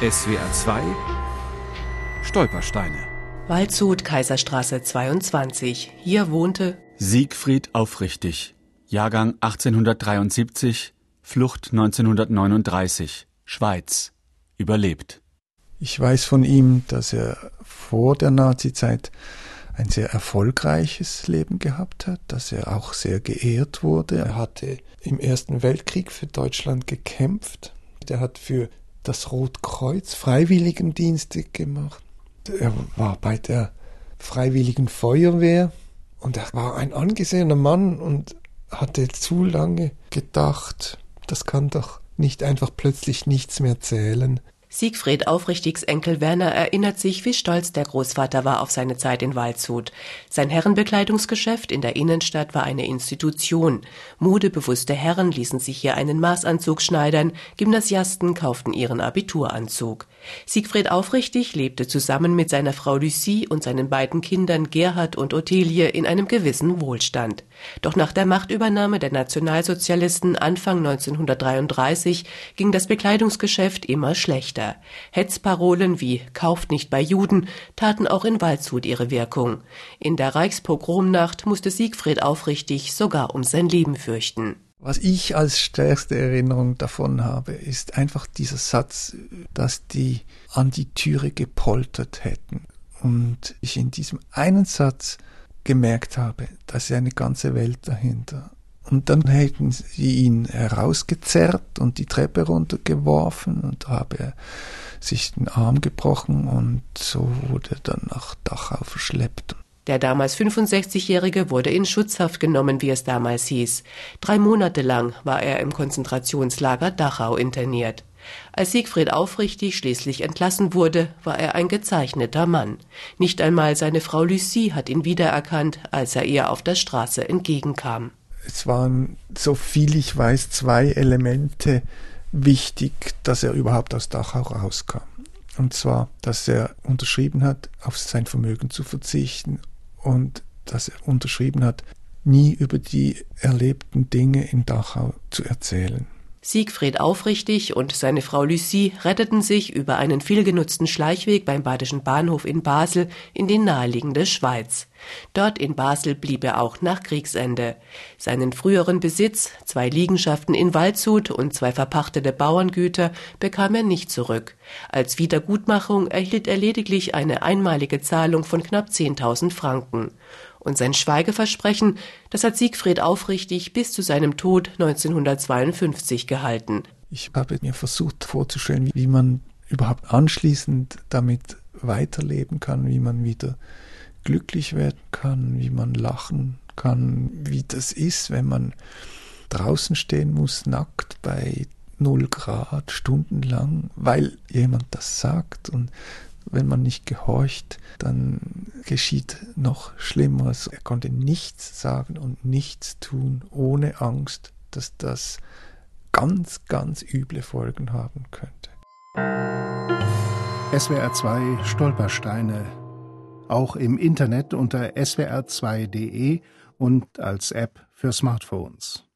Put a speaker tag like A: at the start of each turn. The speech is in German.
A: SWR 2 Stolpersteine.
B: Waldshut, Kaiserstraße 22. Hier wohnte
A: Siegfried Aufrichtig, Jahrgang 1873, Flucht 1939, Schweiz, überlebt.
C: Ich weiß von ihm, dass er vor der Nazizeit ein sehr erfolgreiches Leben gehabt hat, dass er auch sehr geehrt wurde. Er hatte im Ersten Weltkrieg für Deutschland gekämpft. Er hat für das Rotkreuz Freiwilligendienste gemacht. Er war bei der Freiwilligen Feuerwehr und er war ein angesehener Mann und hatte zu lange gedacht, das kann doch nicht einfach plötzlich nichts mehr zählen.
B: Siegfried Aufrichtigs Enkel Werner erinnert sich, wie stolz der Großvater war auf seine Zeit in Waldshut. Sein Herrenbekleidungsgeschäft in der Innenstadt war eine Institution. Modebewusste Herren ließen sich hier einen Maßanzug schneidern, Gymnasiasten kauften ihren Abituranzug. Siegfried Aufrichtig lebte zusammen mit seiner Frau Lucie und seinen beiden Kindern Gerhard und Ottilie in einem gewissen Wohlstand. Doch nach der Machtübernahme der Nationalsozialisten Anfang 1933 ging das Bekleidungsgeschäft immer schlechter. Hetzparolen wie Kauft nicht bei Juden taten auch in Waldshut ihre Wirkung. In der Reichspogromnacht musste Siegfried Aufrichtig sogar um sein Leben fürchten.
C: Was ich als stärkste Erinnerung davon habe, ist einfach dieser Satz, dass die an die Türe gepoltert hätten. Und ich in diesem einen Satz gemerkt habe, da ist ja eine ganze Welt dahinter. Und dann hätten sie ihn herausgezerrt und die Treppe runtergeworfen und habe er sich den Arm gebrochen und so wurde er dann nach Dachau verschleppt.
B: Der damals 65-Jährige wurde in Schutzhaft genommen, wie es damals hieß. Drei Monate lang war er im Konzentrationslager Dachau interniert. Als Siegfried Aufrichtig schließlich entlassen wurde, war er ein gezeichneter Mann. Nicht einmal seine Frau Lucie hat ihn wiedererkannt, als er ihr auf der Straße entgegenkam.
C: Es waren, so viel ich weiß, zwei Elemente wichtig, dass er überhaupt aus Dachau rauskam. Und zwar, dass er unterschrieben hat, auf sein Vermögen zu verzichten und dass er unterschrieben hat, nie über die erlebten Dinge in Dachau zu erzählen.
B: Siegfried Aufrichtig und seine Frau Lucie retteten sich über einen vielgenutzten Schleichweg beim Badischen Bahnhof in Basel in die naheliegende Schweiz. Dort in Basel blieb er auch nach Kriegsende. Seinen früheren Besitz, zwei Liegenschaften in Waldshut und zwei verpachtete Bauerngüter, bekam er nicht zurück. Als Wiedergutmachung erhielt er lediglich eine einmalige Zahlung von knapp 10.000 Franken. Und sein Schweigeversprechen, das hat Siegfried aufrichtig bis zu seinem Tod 1952 gehalten.
C: Ich habe mir versucht vorzustellen, wie man überhaupt anschließend damit weiterleben kann, wie man wieder glücklich werden kann, wie man lachen kann, wie das ist, wenn man draußen stehen muss, nackt bei null Grad stundenlang, weil jemand das sagt und wenn man nicht gehorcht, dann geschieht noch Schlimmeres. Er konnte nichts sagen und nichts tun, ohne Angst, dass das ganz, ganz üble Folgen haben könnte.
D: SWR 2 Stolpersteine. Auch im Internet unter swr2.de und als App für Smartphones.